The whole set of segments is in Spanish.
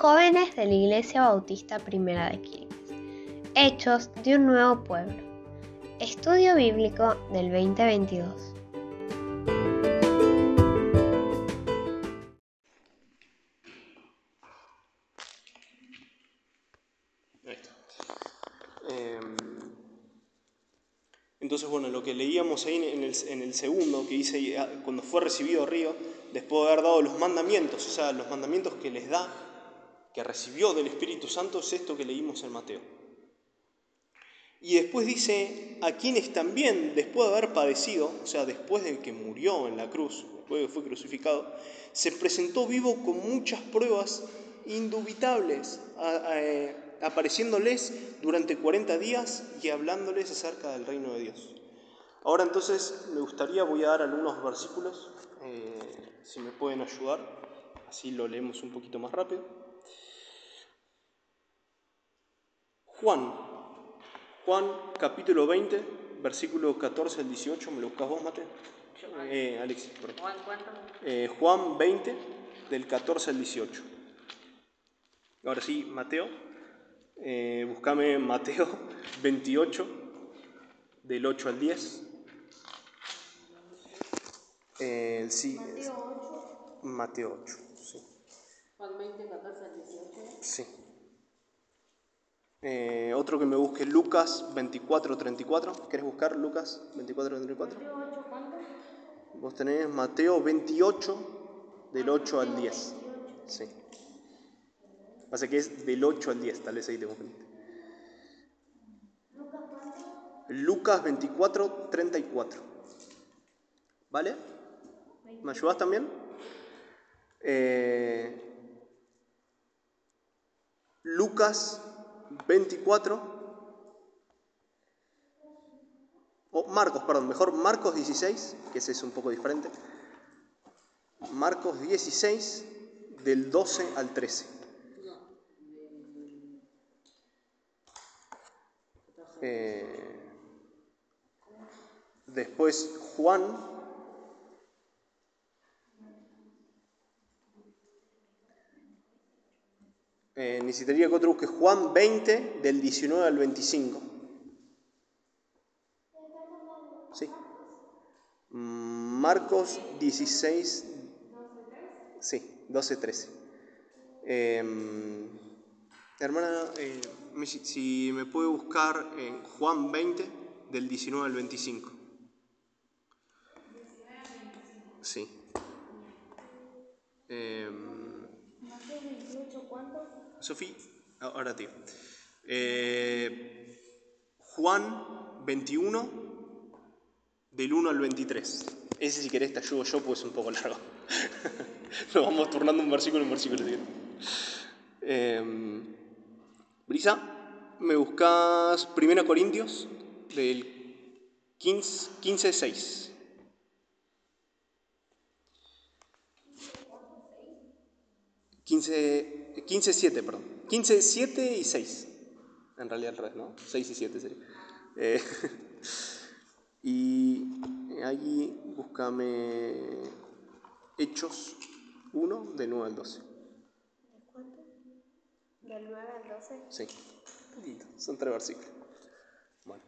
Jóvenes de la Iglesia Bautista Primera de Quilmes. Hechos de un nuevo pueblo. Estudio bíblico del 2022. Ahí está. Em, entonces, bueno, lo que leíamos ahí en el, en el segundo, que dice, ah, cuando fue recibido Río, después de haber dado los mandamientos, o sea, los mandamientos que les da, que recibió del Espíritu Santo, es esto que leímos en Mateo. Y después dice, a quienes también, después de haber padecido, o sea, después de que murió en la cruz, después de que fue crucificado, se presentó vivo con muchas pruebas indubitables, eh, apareciéndoles durante 40 días y hablándoles acerca del reino de Dios. Ahora entonces me gustaría, voy a dar algunos versículos, eh, si me pueden ayudar, así lo leemos un poquito más rápido. Juan, Juan capítulo 20, versículo 14 al 18, ¿me lo buscas vos, Mate? Eh, Alexis, perdón. Juan, ¿cuánto? Eh, Juan 20, del 14 al 18. Ahora sí, Mateo. Eh, buscame Mateo 28, del 8 al 10. Eh, sí, Mateo 8, sí. Juan 20, 14 al 18. sí. Eh, otro que me busque Lucas 24, 34. ¿Querés buscar Lucas 24, 34? Vos tenés Mateo 28, del 8 al 10. Sí. Pasa que es del 8 al 10, tal vez ahí te confundiste. Lucas 24, 34. ¿Vale? ¿Me ayudas también? Eh, Lucas 24. O Marcos, perdón, mejor Marcos 16, que ese es un poco diferente. Marcos 16, del 12 al 13. Eh, después Juan. Eh, necesitaría que otro busque Juan 20, del 19 al 25. Sí. Marcos 16. Sí, 12, 13. Eh, hermana, eh, si- me puede buscar en Juan 20, del 19 al 25. Sí. Eh, Sofía, ahora tío. Eh, Juan 21, del 1 al 23. Ese si querés te ayudo yo, pues es un poco largo. Nos vamos turnando un versículo en versículo. ¿sí? Eh, Brisa, me buscas 1 Corintios del 15, 15 6. 15, 15, 7, perdón. 15, 7 y 6. En realidad al revés, ¿no? 6 y 7 sería. Eh, y allí búscame Hechos 1, de 9 al 12. ¿Del 9 al 12? Sí, poquito, son tres versículos. Bueno,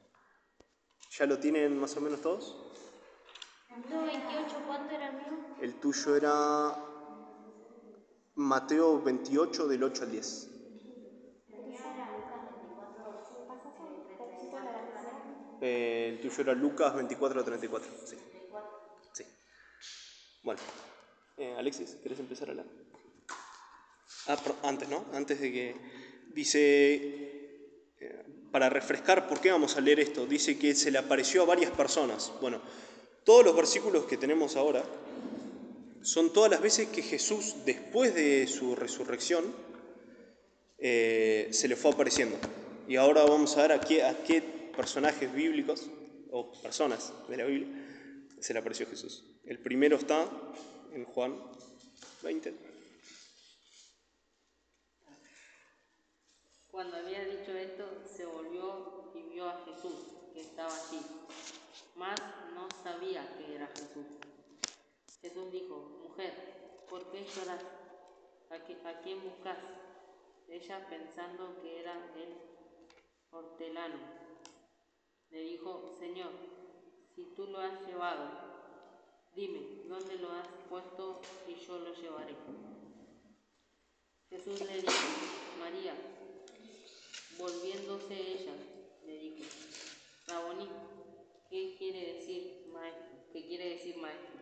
¿ya lo tienen más o menos todos? Mateo 28, ¿cuánto era el mío? El tuyo era Mateo 28, del 8 al 10. Eh, el tuyo era Lucas 24, 34. Sí. sí. Bueno, eh, Alexis, ¿querés empezar a hablar? Ah, antes, ¿no? Antes de que dice, eh, para refrescar, ¿por qué vamos a leer esto? Dice que se le apareció a varias personas. Bueno, todos los versículos que tenemos ahora son todas las veces que Jesús, después de su resurrección, eh, se le fue apareciendo. Y ahora vamos a ver a qué, a qué personajes bíblicos o personas de la Biblia se le apareció Jesús. El primero está en Juan 20. Cuando había dicho esto, se volvió y vio a Jesús, que estaba allí, mas no sabía que era Jesús. Jesús dijo, mujer, ¿por qué lloras? ¿A, qui- a quién buscas? Ella, pensando que era el hortelano, le dijo, Señor, si tú lo has llevado, dime, ¿dónde lo has puesto y yo lo llevaré? Jesús le dijo, María, volviéndose ella, le dijo, Raboní, ¿qué quiere decir maestro? ¿Qué quiere decir maestro?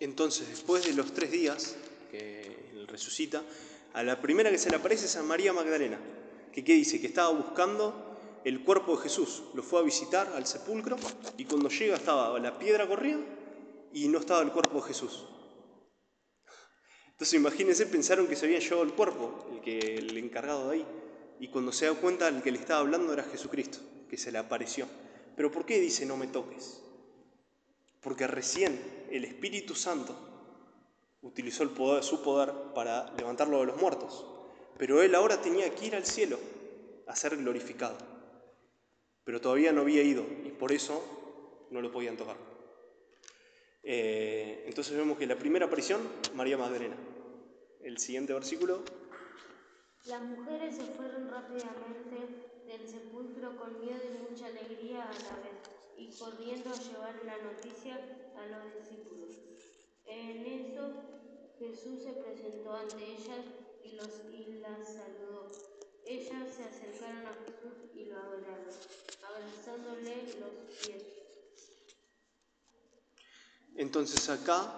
Entonces, después de los tres días que él resucita, a la primera que se le aparece es a María Magdalena, que ¿qué dice? Que estaba buscando el cuerpo de Jesús. Lo fue a visitar al sepulcro y cuando llega estaba la piedra corrida y no estaba el cuerpo de Jesús. Entonces imagínense, pensaron que se había llevado el cuerpo, el, que, el encargado de ahí. Y cuando se da cuenta, el que le estaba hablando era Jesucristo, que se le apareció. Pero ¿por qué dice no me toques? Porque recién el Espíritu Santo utilizó el poder, su poder para levantarlo de los muertos. Pero él ahora tenía que ir al cielo a ser glorificado. Pero todavía no había ido y por eso no lo podían tocar. Eh, entonces vemos que la primera aparición, María Magdalena. El siguiente versículo, Las mujeres se fueron rápidamente del sepulcro con miedo y mucha alegría a la vez, y corriendo a llevar la noticia a los discípulos. En eso Jesús se presentó ante ellas y, los, y las saludó. Ellas se acercaron a Jesús y lo adoraron, abrazándole los pies. Entonces acá,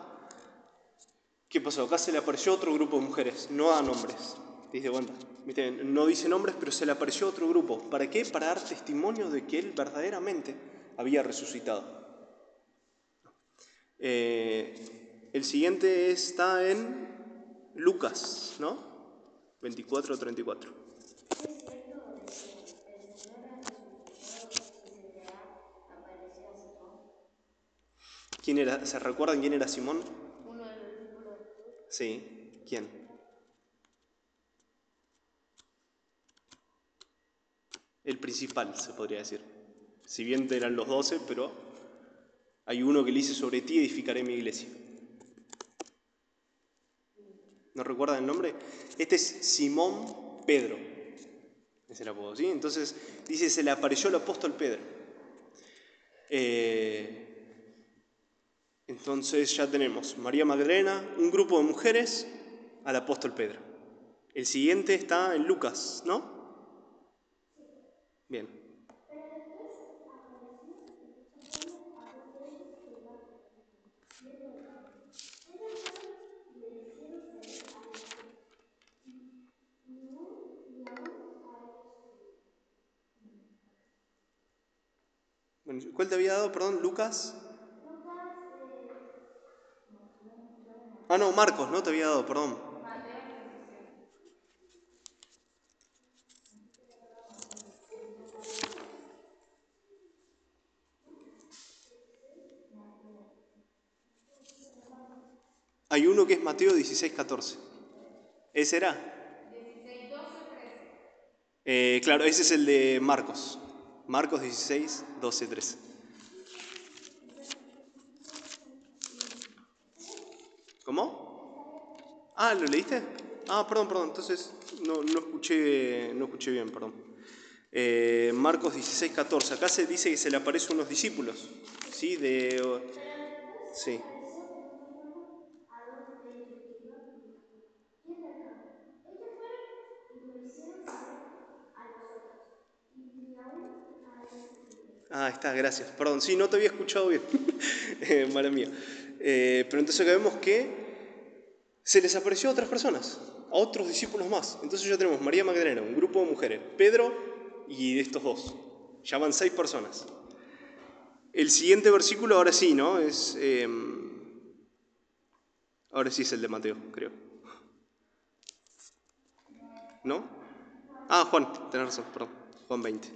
¿qué pasó? Acá se le apareció otro grupo de mujeres, no da nombres. ¿Te diste cuenta? ¿Viste? No dice nombres, pero se le apareció otro grupo. ¿Para qué? Para dar testimonio de que él verdaderamente había resucitado. Eh, el siguiente está en Lucas, ¿no? 24-34. ¿Quién era? ¿Se recuerdan quién era Simón? Uno de los. Sí. ¿Quién? El principal, se podría decir. Si bien eran los doce, pero hay uno que le dice sobre ti edificaré mi iglesia. ¿No recuerdan el nombre? Este es Simón Pedro. Es apodo, ¿sí? Entonces dice, se le apareció el apóstol Pedro. Eh, entonces ya tenemos María Magdalena, un grupo de mujeres, al apóstol Pedro. El siguiente está en Lucas, ¿no? Bien. Bueno, ¿Cuál te había dado, perdón? Lucas. Ah, no, Marcos, no te había dado, perdón. Hay uno que es Mateo 16, 14. ¿Ese era? Eh, claro, ese es el de Marcos. Marcos 16, 12, 13. ¿Cómo? Ah, ¿lo leíste? Ah, perdón, perdón. Entonces no, no, escuché, no escuché bien, perdón. Eh, Marcos 16, 14. Acá se dice que se le aparecen unos discípulos. ¿Sí? De, sí. Ah, gracias. Perdón, sí, no te había escuchado bien. eh, mala mía. Eh, pero entonces acá vemos que se les apareció a otras personas, a otros discípulos más. Entonces ya tenemos María Magdalena, un grupo de mujeres, Pedro y estos dos. Ya van seis personas. El siguiente versículo, ahora sí, ¿no? Es. eh, ahora sí es el de Mateo, creo. ¿No? Ah, Juan, tenés razón, perdón. Juan 20.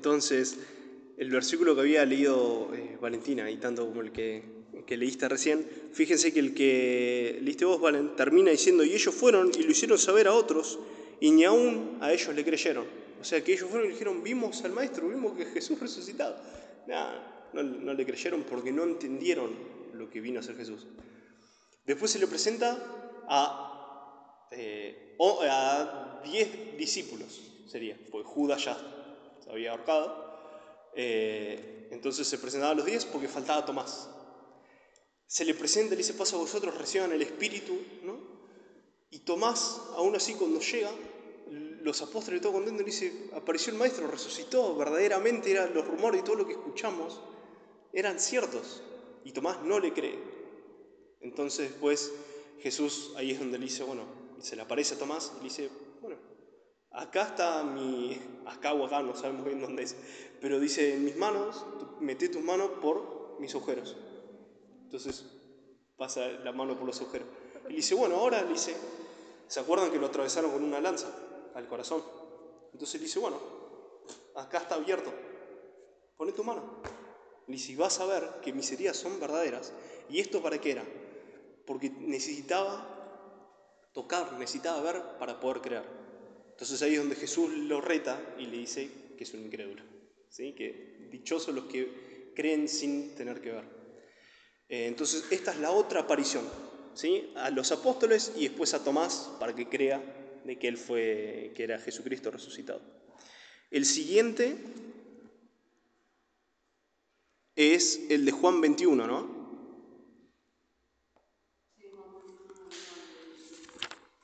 Entonces, el versículo que había leído eh, Valentina, y tanto como el que, que leíste recién, fíjense que el que leíste vos, Valen, termina diciendo, y ellos fueron y lo hicieron saber a otros, y ni aún a ellos le creyeron. O sea, que ellos fueron y dijeron, vimos al Maestro, vimos que Jesús resucitado. No, le creyeron porque no entendieron lo que vino a ser Jesús. Después se le presenta a, eh, a diez discípulos, sería, porque Judas ya había ahorcado. Eh, entonces se presentaba a los diez porque faltaba Tomás. Se le presenta le dice, pasa a vosotros, reciban el Espíritu, ¿no? Y Tomás, aún así, cuando llega, los apóstoles, todo contento, le dice, apareció el Maestro, resucitó, verdaderamente eran los rumores y todo lo que escuchamos eran ciertos. Y Tomás no le cree. Entonces, pues, Jesús ahí es donde le dice, bueno, se le aparece a Tomás y le dice, bueno, acá está mi, acá o acá, no sabemos bien dónde es, pero dice, en mis manos, tú meté tus manos por mis agujeros. Entonces, pasa la mano por los agujeros. Y dice, bueno, ahora le dice, ¿se acuerdan que lo atravesaron con una lanza al corazón? Entonces le dice, bueno, acá está abierto, pone tu mano. Le dice, vas a ver que mis heridas son verdaderas. ¿Y esto para qué era? Porque necesitaba tocar, necesitaba ver para poder creer. Entonces ahí es donde Jesús lo reta y le dice que es un incrédulo. ¿sí? Que dichosos los que creen sin tener que ver. Eh, entonces esta es la otra aparición. ¿sí? A los apóstoles y después a Tomás para que crea de que él fue, que era Jesucristo resucitado. El siguiente es el de Juan 21, ¿no?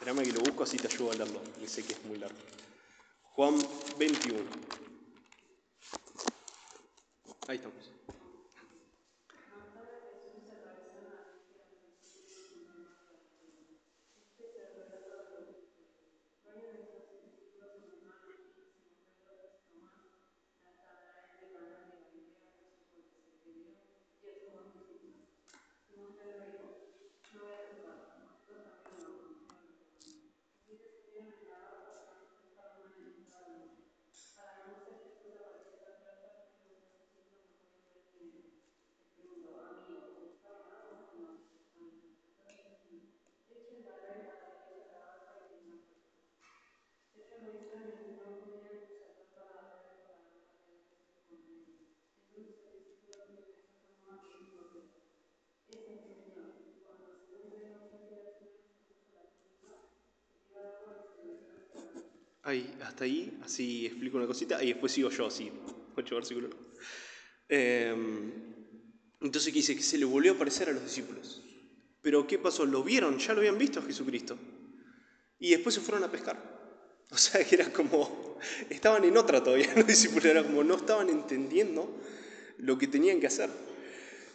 Espérame que lo busco así te ayudo a leerlo, que sé que es muy largo. Juan 21. Ahí estamos. Hasta ahí, así explico una cosita y después sigo yo así, ocho versículos. Eh, entonces, ¿qué dice? Que se le volvió a aparecer a los discípulos. Pero ¿qué pasó? Lo vieron, ya lo habían visto a Jesucristo. Y después se fueron a pescar. O sea, que era como, estaban en otra todavía los discípulos, era como no estaban entendiendo lo que tenían que hacer.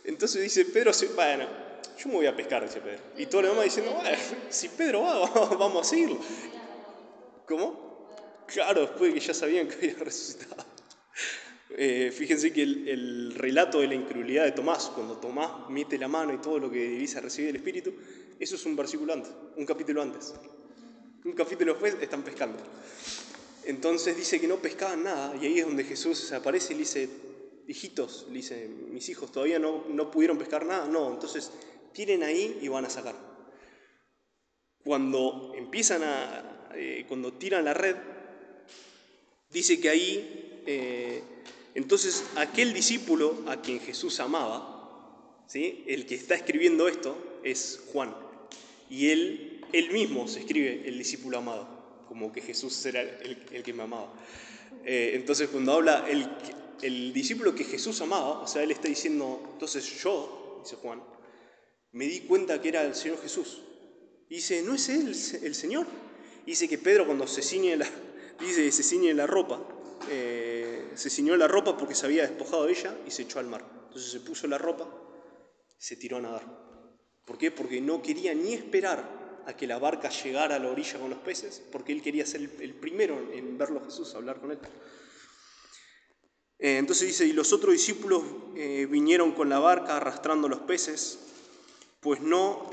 Entonces dice Pedro, bueno, yo me voy a pescar, dice Pedro. Y todo lo demás diciendo, si Pedro va, vamos a seguirlo. ¿Cómo? Claro, después de que ya sabían que había resucitado. Eh, fíjense que el, relato de la incredulidad de Tomás, cuando Tomás mete la mano y todo lo que dice recibir el Espíritu, eso es un versículo antes, un capítulo antes. Un capítulo después están pescando. Entonces dice que no pescaban nada y ahí es donde Jesús se aparece y le dice, hijitos, le dice, mis hijos todavía no, no pudieron pescar nada. No, entonces tiren ahí y van a sacar. Cuando empiezan a, eh, cuando tiran la red, dice que ahí, eh, entonces aquel discípulo a quien Jesús amaba, ¿sí? el que está escribiendo esto es Juan. Y él, él mismo se escribe el discípulo amado, como que Jesús era el, que me amaba. Eh, entonces cuando habla el, el discípulo que Jesús amaba, o sea, él está diciendo, entonces yo, dice Juan, me di cuenta que era el Señor Jesús. Y dice, ¿no es él el Señor? dice que Pedro cuando se ciñe la, dice, se ciñe la ropa, eh, se ciñó la ropa porque se había despojado de ella y se echó al mar. Entonces se puso la ropa y se tiró a nadar. ¿Por qué? Porque no quería ni esperar a que la barca llegara a la orilla con los peces, porque él quería ser el, primero en verlo a Jesús, hablar con él. Eh, entonces dice, y los otros discípulos eh, vinieron con la barca arrastrando los peces, pues no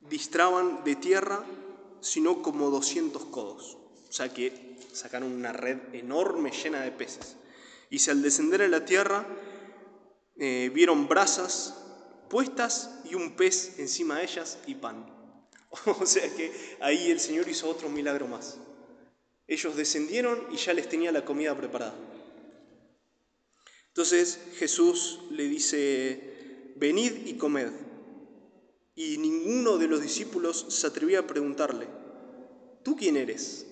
distraban de tierra, sino como 200 codos. O sea que sacaron una red enorme llena de peces. Y si al descender a la tierra eh, vieron brasas puestas y un pez encima de ellas y pan. o sea que ahí el Señor hizo otro milagro más. Ellos descendieron y ya les tenía la comida preparada. Entonces Jesús le dice, venid y comed. Y ninguno de los discípulos se atrevía a preguntarle, ¿tú quién eres?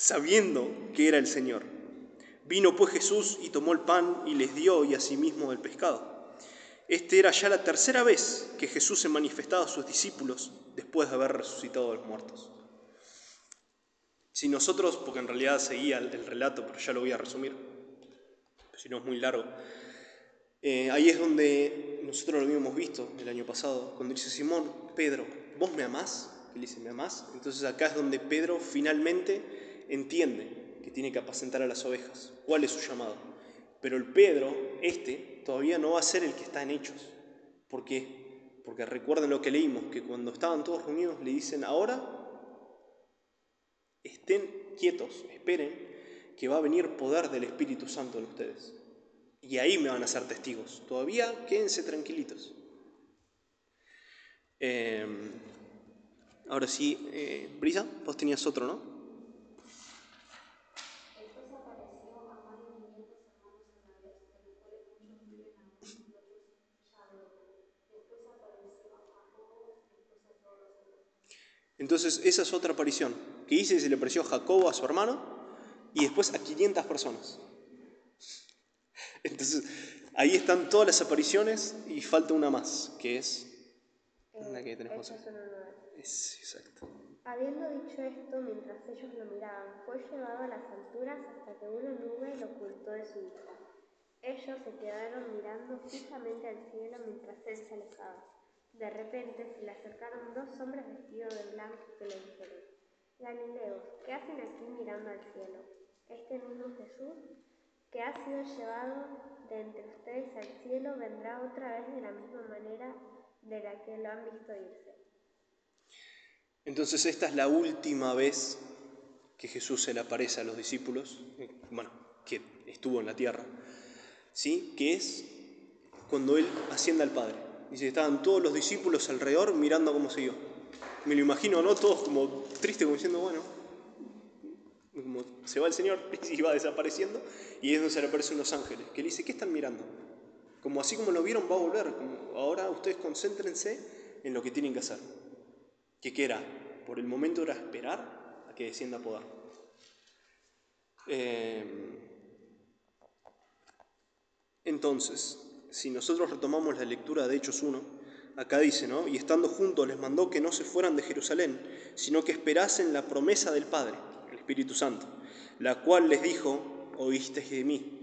Sabiendo que era el Señor. Vino pues Jesús y tomó el pan y les dio y asimismo el pescado. Este era ya la tercera vez que Jesús se manifestaba a sus discípulos después de haber resucitado a los muertos. Si nosotros, porque en realidad seguía el relato, pero ya lo voy a resumir, si no es muy largo. Eh, ahí es donde nosotros lo habíamos visto el año pasado, cuando dice Simón, Pedro, ¿vos me amás? Él dice, ¿me amás? Entonces acá es donde Pedro finalmente entiende que tiene que apacentar a las ovejas. ¿Cuál es su llamado? Pero el Pedro, este, todavía no va a ser el que está en hechos. ¿Por qué? Porque recuerden lo que leímos, que cuando estaban todos reunidos le dicen, ahora estén quietos, esperen que va a venir poder del Espíritu Santo en ustedes. Y ahí me van a ser testigos. Todavía quédense tranquilitos. Em, ahora sí, eh, Brisa, vos tenías otro, ¿no? Entonces, esa es otra aparición. Que dice que se le apareció a Jacobo, a su hermano, y después a 500 personas. Entonces, ahí están todas las apariciones y falta una más, que es la que tenemos. Es, exacto. Habiendo dicho esto, mientras ellos lo miraban, fue llevado a las alturas hasta que una nube lo ocultó de su vista. Ellos se quedaron mirando fijamente al cielo mientras él se alejaba. De repente se le acercaron dos hombres vestidos de blanco que le dijeron, Galileos, ¿qué hacen aquí mirando al cielo? Este mismo Jesús, que ha sido llevado de entre ustedes al cielo, vendrá otra vez de la misma manera de la que lo han visto irse. Entonces esta es la última vez que Jesús se le aparece a los discípulos, bueno, que estuvo en la tierra, ¿sí? Que es cuando Él asciende al Padre. Dice, estaban todos los discípulos alrededor mirando cómo siguió. Me lo imagino, ¿no? Todos como tristes, como diciendo, bueno, como se va el Señor y va desapareciendo, y es donde se le aparecen los ángeles, que le dice, ¿qué están mirando? Como así como lo vieron, va a volver. ahora ustedes concéntrense en lo que tienen que hacer. ¿Qué era? Por el momento era esperar a que descienda a poder. Eh, entonces, si nosotros retomamos la lectura de Hechos 1, acá dice, ¿no? Y estando juntos les mandó que no se fueran de Jerusalén, sino que esperasen la promesa del Padre Espíritu Santo, la cual les dijo, oísteis de mí.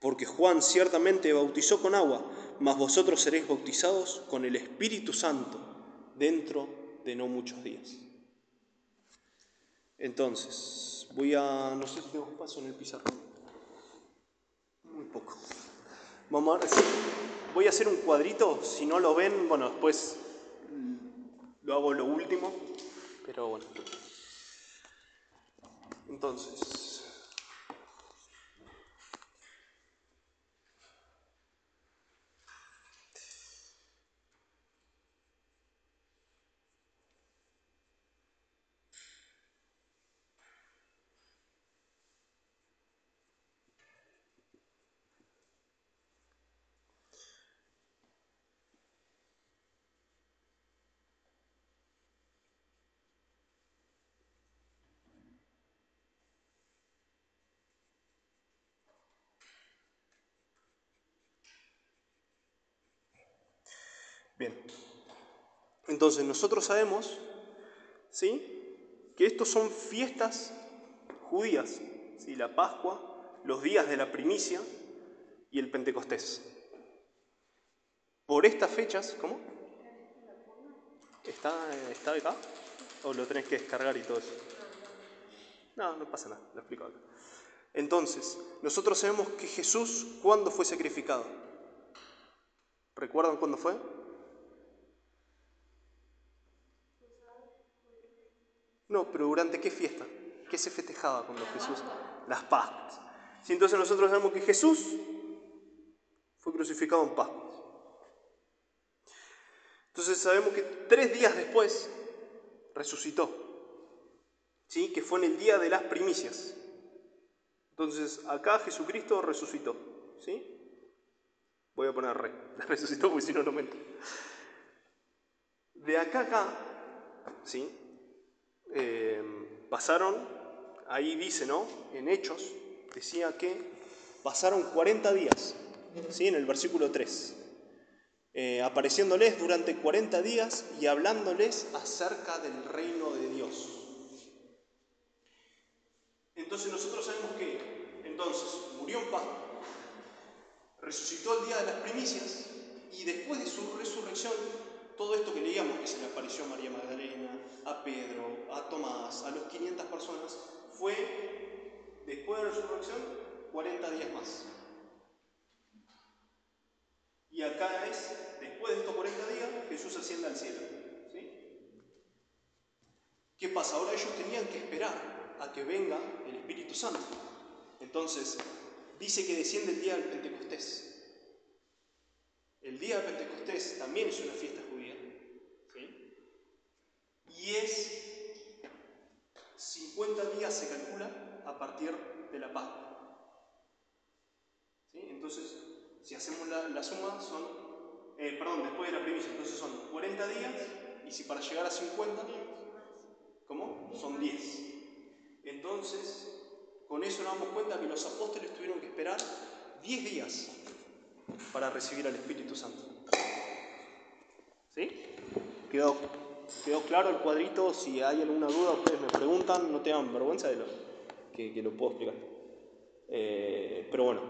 Porque Juan ciertamente bautizó con agua, mas vosotros seréis bautizados con el Espíritu Santo dentro de no muchos días. Entonces, voy a. No sé si tengo espacio en el pizarrón. Muy poco. Vamos a ver. sí, Voy a hacer un cuadrito. Si no lo ven, bueno, después mm, lo hago lo último. Pero bueno. Entonces. Bien. Entonces nosotros sabemos, ¿sí? Que estos son fiestas judías, ¿sí? La Pascua, los días de la primicia y el Pentecostés. Por estas fechas, ¿cómo? ¿Está, ¿Está acá? ¿O lo tenés que descargar y todo eso? No, no pasa nada, lo explico acá. Entonces, nosotros sabemos que Jesús, ¿cuándo fue sacrificado? ¿Recuerdan cuándo fue? No, pero ¿durante qué fiesta? ¿Qué se festejaba cuando Jesús? Las Pascuas. Sí, entonces nosotros sabemos que Jesús fue crucificado en Pascuas. Entonces sabemos que tres días después resucitó. ¿Sí? Que fue en el día de las primicias. Entonces acá Jesucristo resucitó. ¿Sí? Voy a poner rey. Resucitó porque si no, no me entra. De acá a acá, ¿sí? Eh, pasaron, ahí dice, ¿no? En Hechos, decía que pasaron 40 días, ¿sí? En el versículo 3. eh, apareciéndoles durante 40 días y hablándoles acerca del reino de Dios. Entonces nosotros sabemos que entonces murió en paz, resucitó el día de las primicias y después de su resurrección, todo esto que leíamos, que se le apareció a María Magdalena, a Pedro, a Tomás, a los 500 personas, fue después de la resurrección 40 días más. Y acá es, después de estos 40 días, Jesús asciende al cielo. ¿sí? ¿Qué pasa? Ahora ellos tenían que esperar a que venga el Espíritu Santo. Entonces, dice que desciende el día del Pentecostés. El día del Pentecostés también es una fiesta. Y es 50 días se calcula a partir de la Pascua. Entonces, si hacemos la, la suma, son, eh, perdón, después de la primicia, entonces son 40 días, y si para llegar a 50, ¿cómo? Son 10. Entonces, con eso nos damos cuenta que los apóstoles tuvieron que esperar 10 días para recibir al Espíritu Santo. ¿Sí? ¿Quedó, quedó claro el cuadrito? Si hay alguna duda, ustedes me preguntan, no tengan vergüenza de lo que, que lo puedo explicar. Eh, pero bueno,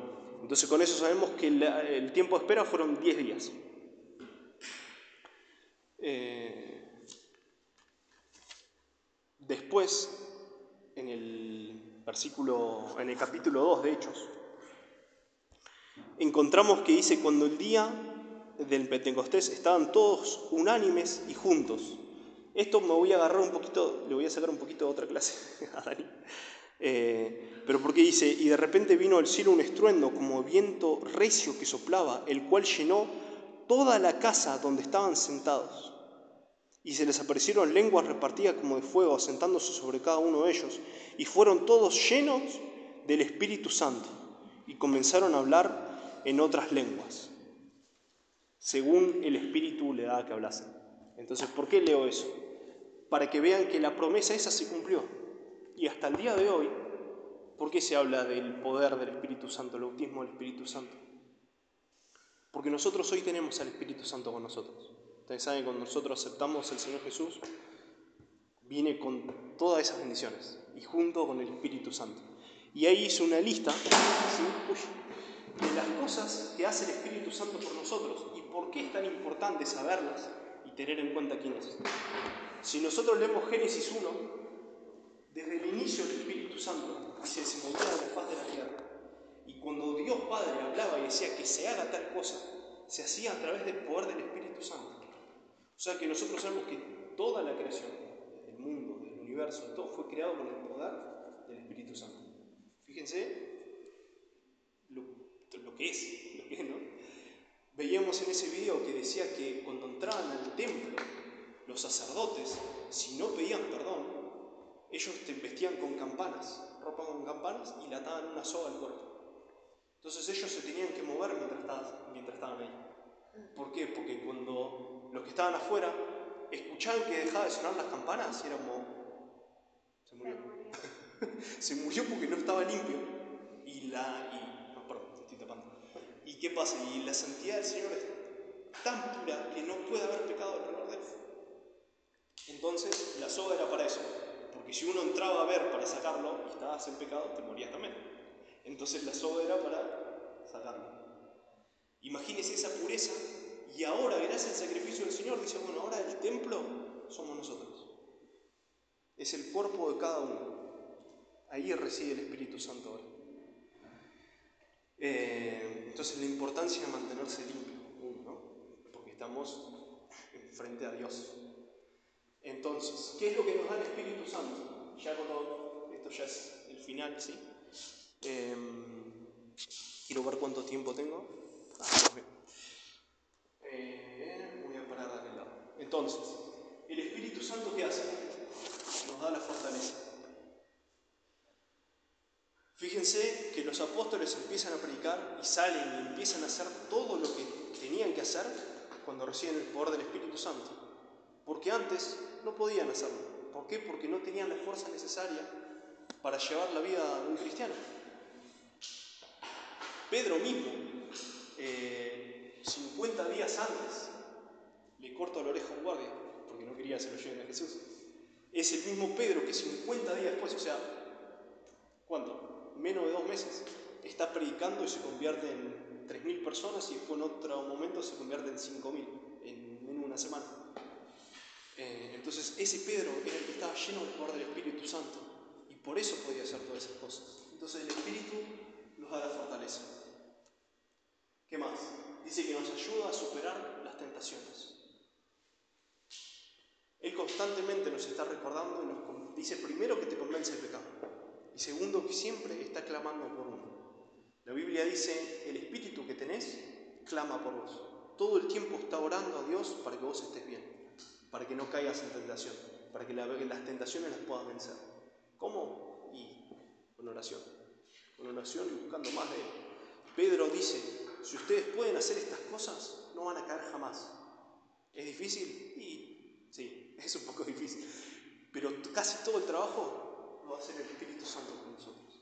entonces con eso sabemos que el tiempo de espera fueron 10 días. Eh, después, en el versículo, en el capítulo 2 de Hechos, encontramos que dice, cuando el día del Pentecostés estaban todos unánimes y juntos. Esto me voy a agarrar un poquito, le voy a sacar un poquito de otra clase a Dani. Eh, pero porque dice, y de repente vino del cielo un estruendo como viento recio que soplaba, el cual llenó toda la casa donde estaban sentados. Y se les aparecieron lenguas repartidas como de fuego, asentándose sobre cada uno de ellos, y fueron todos llenos del Espíritu Santo, y comenzaron a hablar en otras lenguas, según el Espíritu le daba que hablasen. Entonces, ¿por qué leo eso? Para que vean que la promesa esa se cumplió. Y hasta el día de hoy, ¿por qué se habla del poder del Espíritu Santo, el bautismo del Espíritu Santo? Porque nosotros hoy tenemos al Espíritu Santo con nosotros. Ustedes saben, cuando nosotros aceptamos al Señor Jesús, viene con todas esas bendiciones y junto con el Espíritu Santo. Y ahí hice una lista de las cosas que hace el Espíritu Santo por nosotros y por qué es tan importante saberlas tener en cuenta quién es. Si nosotros leemos Génesis 1, Desde el inicio del Espíritu Santo se, movía de la faz de la tierra. Y cuando Dios Padre hablaba y decía que se haga tal cosa, se hacía a través del poder del Espíritu Santo. O sea que nosotros sabemos que toda la creación, del mundo, del universo, todo fue creado con el poder del Espíritu Santo. Fíjense lo, lo que es, lo que es, ¿no? Veíamos en ese video que decía que cuando entraban al templo, los sacerdotes, si no pedían perdón, ellos te vestían con campanas, ropa con campanas y le ataban una soga al cuerpo. Entonces ellos se tenían que mover mientras estaban, mientras estaban ahí. ¿Por qué? Porque cuando los que estaban afuera escuchaban que dejaba de sonar las campanas era como... Se murió. se murió porque no estaba limpio. Y la... Y, no, perdón, te estoy tapando. ¿Y qué pasa? Y la santidad del Señor es tan pura que no puede haber pecado alrededor de él. Entonces la soga era para eso. Porque si uno entraba a ver para sacarlo y estabas en pecado, te morías también. Entonces la soga era para sacarlo. Imagínese esa pureza y ahora, gracias al sacrificio del Señor, dice, bueno, ahora el templo somos nosotros. Es el cuerpo de cada uno. Ahí reside el Espíritu Santo ahora. Eh, entonces la importancia de mantenerse limpio, ¿no? porque estamos frente a Dios. Entonces, ¿qué es lo que nos da el Espíritu Santo? Ya cuando esto ya es el final, ¿sí? Eh, quiero ver cuánto tiempo tengo. Ah, eh, voy a parar de lado. Entonces, ¿el Espíritu Santo qué hace? Nos da la fortaleza. Fíjense que los apóstoles empiezan a predicar y salen y empiezan a hacer todo lo que tenían que hacer cuando reciben el poder del Espíritu Santo. Porque antes no podían hacerlo. ¿Por qué? Porque no tenían la fuerza necesaria para llevar la vida de un cristiano. Pedro mismo, eh, 50 días antes, le corta la oreja a un guardia porque no quería que se lo lleven a Jesús. Es el mismo Pedro que 50 días después, o sea, ¿cuánto? Menos de dos meses, está predicando y se convierte en 3.000 personas y después en otro momento se convierte en 5.000 en de una semana. Eh, entonces ese Pedro era el que estaba lleno del poder del Espíritu Santo y por eso podía hacer todas esas cosas. Entonces el Espíritu nos da la fortaleza. ¿Qué más? Dice que nos ayuda a superar las tentaciones. Él constantemente nos está recordando y nos dice primero que te convence el pecado segundo que siempre está clamando por uno. La Biblia dice, el espíritu que tenés clama por vos. Todo el tiempo está orando a Dios para que vos estés bien, para que no caigas en tentación, para que las tentaciones las puedas vencer. ¿Cómo? Y con oración. Con oración y buscando más de Él. Pedro dice, si ustedes pueden hacer estas cosas, no van a caer jamás. ¿Es difícil? Y sí, es un poco difícil. Pero casi todo el trabajo lo va el Espíritu Santo con nosotros.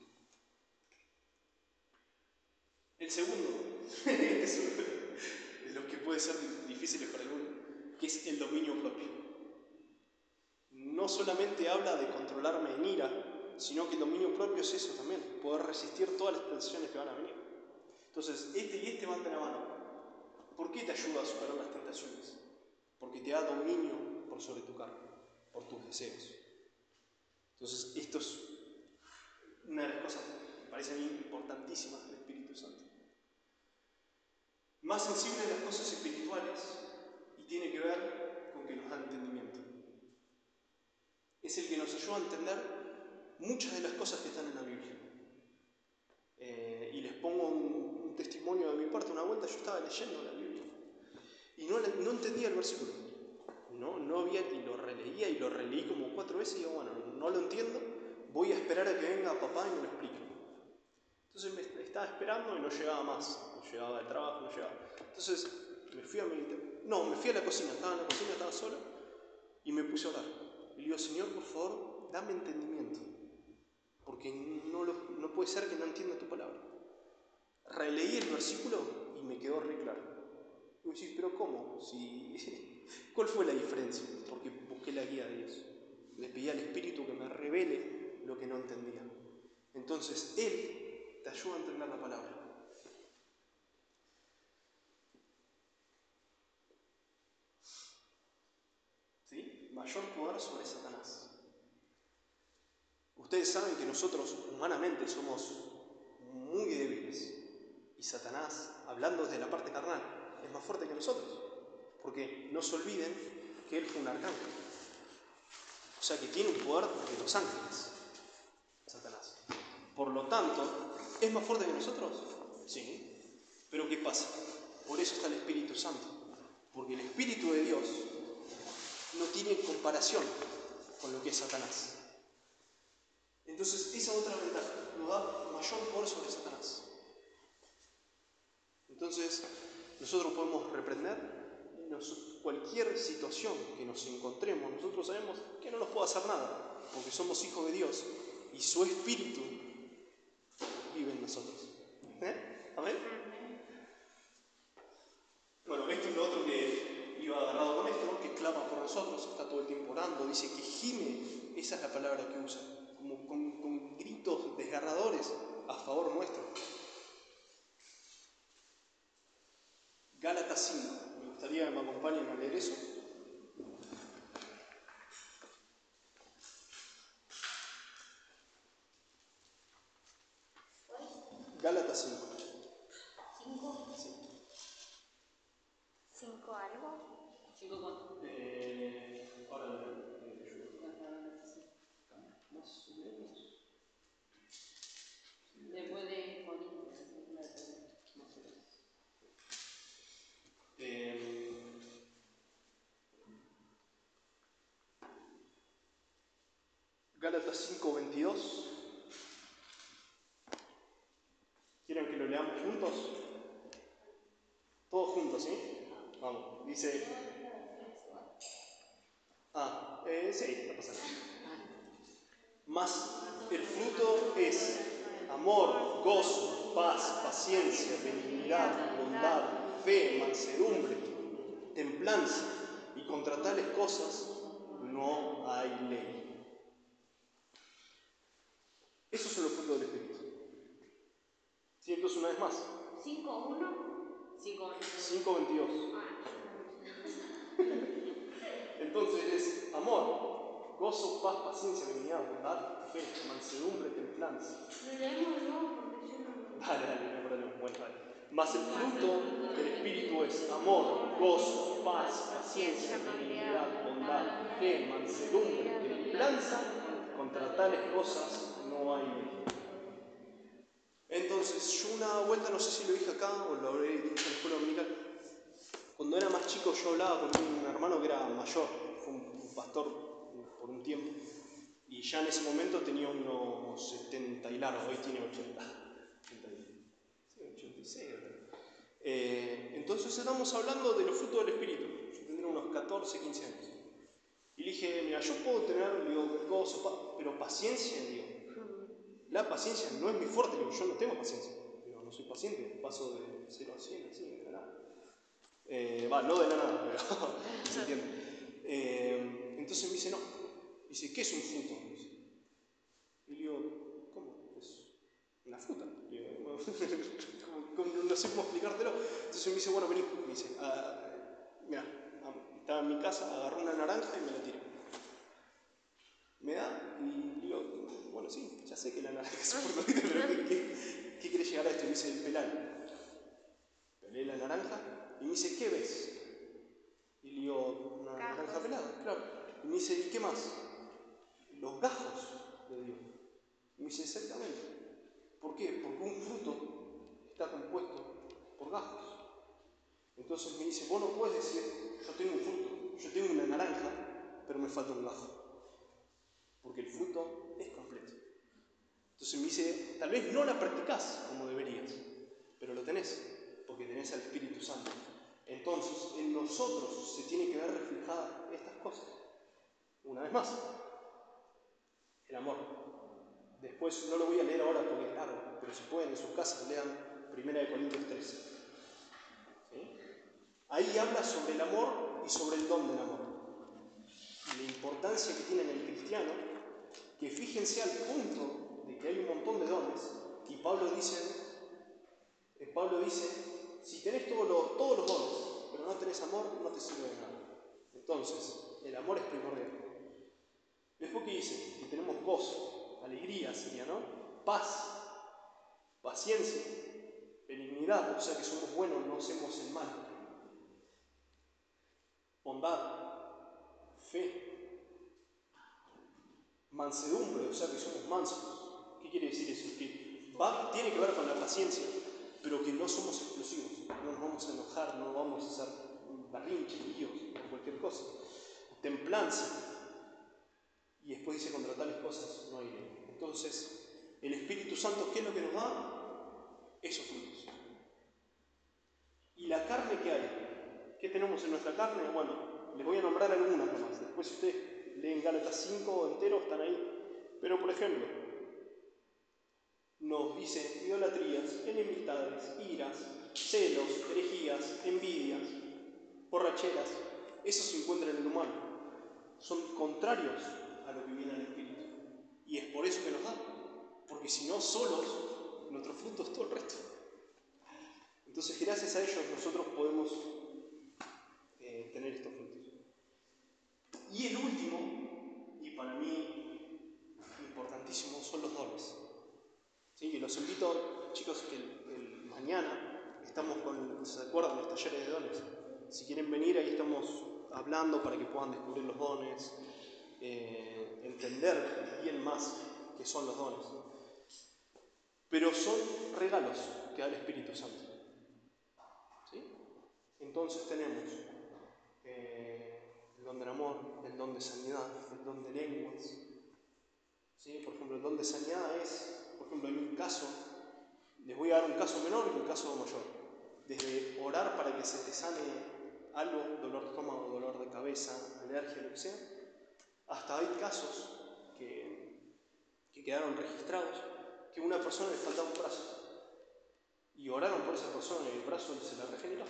El segundo, es los que puede ser difíciles para algunos, que es el dominio propio. No solamente habla de controlarme en ira, sino que el dominio propio es eso también, poder resistir todas las tentaciones que van a venir. Entonces, este y este van de la mano. ¿Por qué te ayuda a superar las tentaciones? Porque te da dominio por sobre tu carne, por tus deseos. Entonces, esto es una de las cosas que me parecen importantísimas del Espíritu Santo. Más sensible a las cosas espirituales y tiene que ver con que nos da entendimiento. Es el que nos ayuda a entender muchas de las cosas que están en la Biblia. Eh, y les pongo un, un, testimonio de mi parte. Una vuelta yo estaba leyendo la Biblia y no, no entendía el versículo. No, no había, y lo releía y lo releí como cuatro veces y digo, bueno, no lo entiendo, voy a esperar a que venga papá y me lo explique. Entonces me estaba esperando y no llegaba más, no llegaba del trabajo, no llegaba. Entonces me fui a meditar, no, me fui a la cocina, estaba en la cocina, estaba sola y me puse a orar. Y le digo, Señor, por favor, dame entendimiento, porque no, no puede ser que no entienda tu palabra. Releí el versículo y me quedó re claro. Y pero ¿cómo? Si, ¿Cuál fue la diferencia? Porque busqué la guía de Dios. Le pedí al Espíritu que me revele lo que no entendía. Entonces, Él te ayuda a entender la palabra. ¿Sí? Mayor poder sobre Satanás. Ustedes saben que nosotros humanamente somos muy débiles y Satanás, hablando desde la parte carnal, es más fuerte que nosotros. Porque no se olviden que él fue un arcángel. O sea que tiene un poder de los ángeles, Satanás. Por lo tanto, ¿es más fuerte que nosotros? Sí. Pero ¿qué pasa? Por eso está el Espíritu Santo. Porque el Espíritu de Dios no tiene comparación con lo que es Satanás. Entonces, esa otra ventaja nos da mayor poder sobre Satanás. Entonces, nosotros podemos reprender cualquier situación que nos encontremos. Nosotros sabemos que no nos puede hacer nada, porque somos hijos de Dios y su Espíritu vive en nosotros. ¿Eh? ¿Amén? Bueno, esto es lo otro que iba agarrado con esto, que clama por nosotros, está todo el tiempo orando, dice que gime, esa es la palabra que usa, como con, con gritos desgarradores a favor nuestro. Gálatas 5, me gustaría que me acompañen a leer eso. Gálatas 5. ¿Cinco? ¿Cinco algo? Cinco cuánto. Eh, ahora lo leo. Más o menos. Después de Corintios, es la de- Eh, Gálatas 5:22. ¿Quieren que lo leamos juntos? Todos juntos, ¿sí? Vamos, dice... Ah, eh, sí, no pasa nada. Mas el fruto es amor, gozo, paz, paciencia, benignidad, bondad, fe, mansedumbre, templanza, y contra tales cosas no hay ley. Esos son los frutos del Espíritu. Sí, entonces una vez más, ¿Cinco, uno? Cinco 5.22. Entonces es amor, gozo, paz, paciencia, benignidad, bondad, fe, mansedumbre, templanza. Dale, dale, no problema. Bueno, dale. Mas el fruto del Espíritu es amor, gozo, paz, paciencia, benignidad, bondad, fe, mansedumbre, templanza. Contra tales cosas Entonces, yo una vuelta, no sé si lo dije acá o lo habré dicho en la escuela dominical. Cuando era más chico, yo hablaba con un hermano que era mayor, fue un pastor por un tiempo. Y ya en ese momento tenía unos 70 y largo, hoy tiene 80. 80 y- sí, 86. creo. Eh, entonces estamos hablando de los frutos del Espíritu. Yo tendría unos 14, 15 años. Y le dije, mira, yo puedo tener, digo, gozo, pero paciencia, digo. La paciencia no es mi fuerte, digo, yo no tengo paciencia. Digo, no soy paciente, paso de 0 a 100, así, de la nada. Eh, Va, no de la nada, pero se entiende. Eh, entonces me dice, no. Dice, ¿qué es un fruto? Y le digo, ¿cómo? Es una fruta. Le digo, "Bueno, como- como- no sé cómo explicártelo. Entonces me dice, bueno, vení. Me dice, ah, mira, estaba en mi casa, agarró una naranja y me la tiró. Me da y digo, bueno, sí, ya sé que la naranja es fruto, pero ¿qué, qué, quiere llegar a esto? Y me dice, pelar. Pelé la naranja y me dice, ¿qué ves? Y le digo, una Gajos. naranja pelada, claro. Y me dice, ¿y qué más? Los gajos, le digo. Y me dice, exactamente. ¿Por qué? Porque un fruto está compuesto por gajos. Entonces me dice, vos no puedes decir, yo tengo un fruto, yo tengo una naranja, pero me falta un gajo. Porque el fruto es completo. Entonces me dice, tal vez no la practicás como deberías, pero lo tenés, porque tenés al Espíritu Santo. Entonces, en nosotros se tiene que ver reflejada estas cosas. Una vez más, el amor. Después no lo voy a leer ahora porque es largo, pero si pueden en sus casas lean 1 Corintios 13. ¿Sí? Ahí habla sobre el amor y sobre el don del amor. Y la importancia que tiene en el cristiano, que fíjense al punto de que hay un montón de dones, y Pablo dice, eh, Pablo dice, si tenés todos los dones, pero no tenés amor, no te sirve de nada. Entonces, el amor es primordial. Después que dice, y tenemos gozo, alegría sería, ¿no? Paz, paciencia, benignidad, o sea que somos buenos, no hacemos el mal. Bondad, fe, mansedumbre, o sea que somos mansos. ¿Qué quiere decir eso? Que va, tiene que ver con la paciencia, pero que no somos explosivos, no nos vamos a enojar, no vamos a hacer berrinches, líos, o cualquier cosa. Templanza. Y después dice contra tales cosas no hay ley. Entonces, el Espíritu Santo, ¿qué es lo que nos da? Esos frutos. ¿Y la carne que hay? ¿Qué tenemos en nuestra carne? Bueno, les voy a nombrar algunas nomás. Después si ustedes leen Gálatas 5 entero, están ahí. Pero por ejemplo, nos dice idolatrías, enemistades, iras, celos, herejías, envidias, borracheras. Eso se encuentra en el humano. Son contrarios a lo que viene al Espíritu. Y es por eso que nos da. Porque si no, solos, nuestro fruto es todo el resto. Entonces, gracias a ellos nosotros podemos eh, tener estos frutos. Y el último, y para mí importantísimo, son los los invito, chicos, que mañana estamos con, ¿se acuerdan? Los talleres de dones. Si quieren venir, ahí estamos hablando para que puedan descubrir los dones, eh, entender bien más qué son los dones. Pero son regalos que da el Espíritu Santo. ¿Sí? Entonces tenemos eh, el don del amor, el don de sanidad, el don de lenguas. ¿Sí? Por ejemplo, el don de sanidad es, ejemplo, hay un caso, les voy a dar un caso menor y un caso mayor. Desde orar para que se te sane algo, dolor de estómago, dolor de cabeza, alergia, lo que sea, hasta hay casos que, que quedaron registrados que una persona le faltaba un brazo. Y oraron por esa persona y el brazo se la regeneró.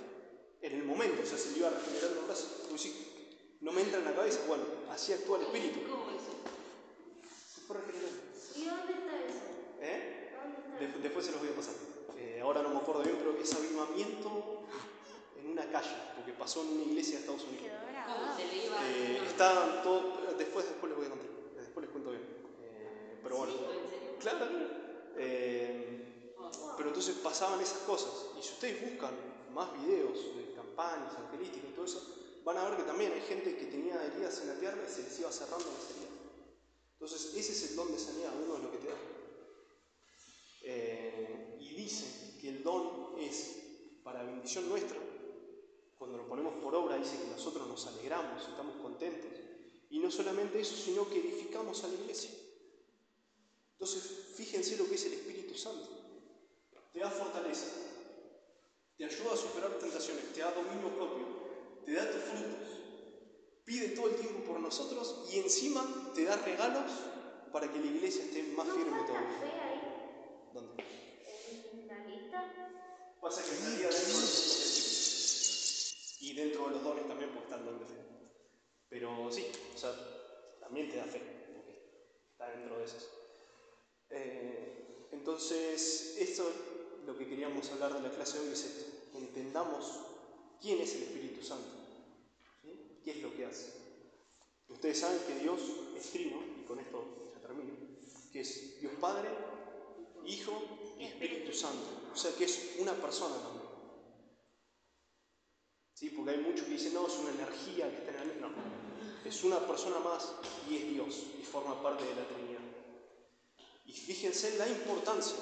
En el momento, o sea, se le iba regenerando el brazo. Sí, no me entra en la cabeza, bueno, así actúa el espíritu. ¿Cómo eso? Se fue regenerando. ¿Y dónde está eso? ¿Eh? ¿Dónde está? De- después se los voy a pasar. Eh, ahora no me acuerdo bien, pero es avivamiento en una calle, porque pasó en una iglesia de Estados Unidos. Quedó ¿Cómo grabado. se le iba Eh, está todo, después, después les voy a contar, después les cuento bien. Eh, pero bueno, claro. Eh, pero entonces pasaban esas cosas. Y si ustedes buscan más videos de campañas evangelísticas y todo eso, van a ver que también hay gente que tenía heridas en la pierna y se les iba cerrando las heridas. Entonces, ese es el don de sanidad, uno de lo que te da. Dice que el don es para bendición nuestra. Cuando lo ponemos por obra, dice que nosotros nos alegramos, estamos contentos. Y no solamente eso, sino que edificamos a la iglesia. Entonces, fíjense lo que es el Espíritu Santo. Te da fortaleza, te ayuda a superar tentaciones, te da dominio propio, te da tus frutos, pide todo el tiempo por nosotros y encima te da regalos para que la iglesia esté más ¿No firme todavía. ¿Dónde? Pasa que estaría dentro de los. Y dentro de los dones también porque está el don de fe. Pero sí, o sea, también te da fe, porque está dentro de esos. Eh, entonces, esto lo que queríamos hablar de la clase de hoy es esto, entendamos quién es el Espíritu Santo, ¿sí? qué es lo que hace. Ustedes saben que Dios es trino, y con esto ya termino, que es Dios Padre, Hijo y Espíritu Santo. O sea que es una persona también. ¿Sí? Porque hay muchos que dicen, no, es una energía que está en el... No, es una persona más y es Dios y forma parte de la Trinidad. Y fíjense la importancia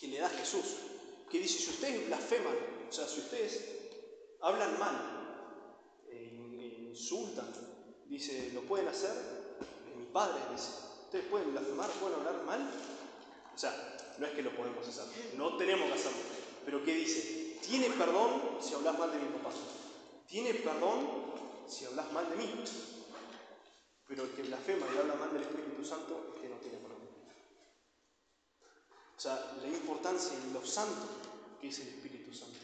que le da Jesús, que dice, si ustedes blasfeman, o sea, si ustedes hablan mal, e insultan, dice, lo pueden hacer, mi padre dice, ustedes pueden blasfemar, pueden hablar mal, o sea, no es que lo podemos hacer, no tenemos que hacerlo, pero ¿qué dice? Tiene perdón si hablas mal de mi papá, tiene perdón si hablas mal de mí, pero el que blasfema y habla mal del Espíritu Santo es que no tiene perdón. O sea, la importancia y lo santo que es el Espíritu Santo.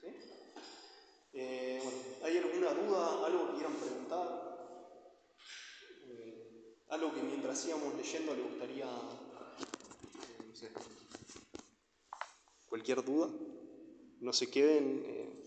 ¿sí? Eh, bueno, ¿hay alguna duda, algo que quieran preguntar? Eh, algo que mientras íbamos leyendo le gustaría, cualquier duda, no se queden. eh,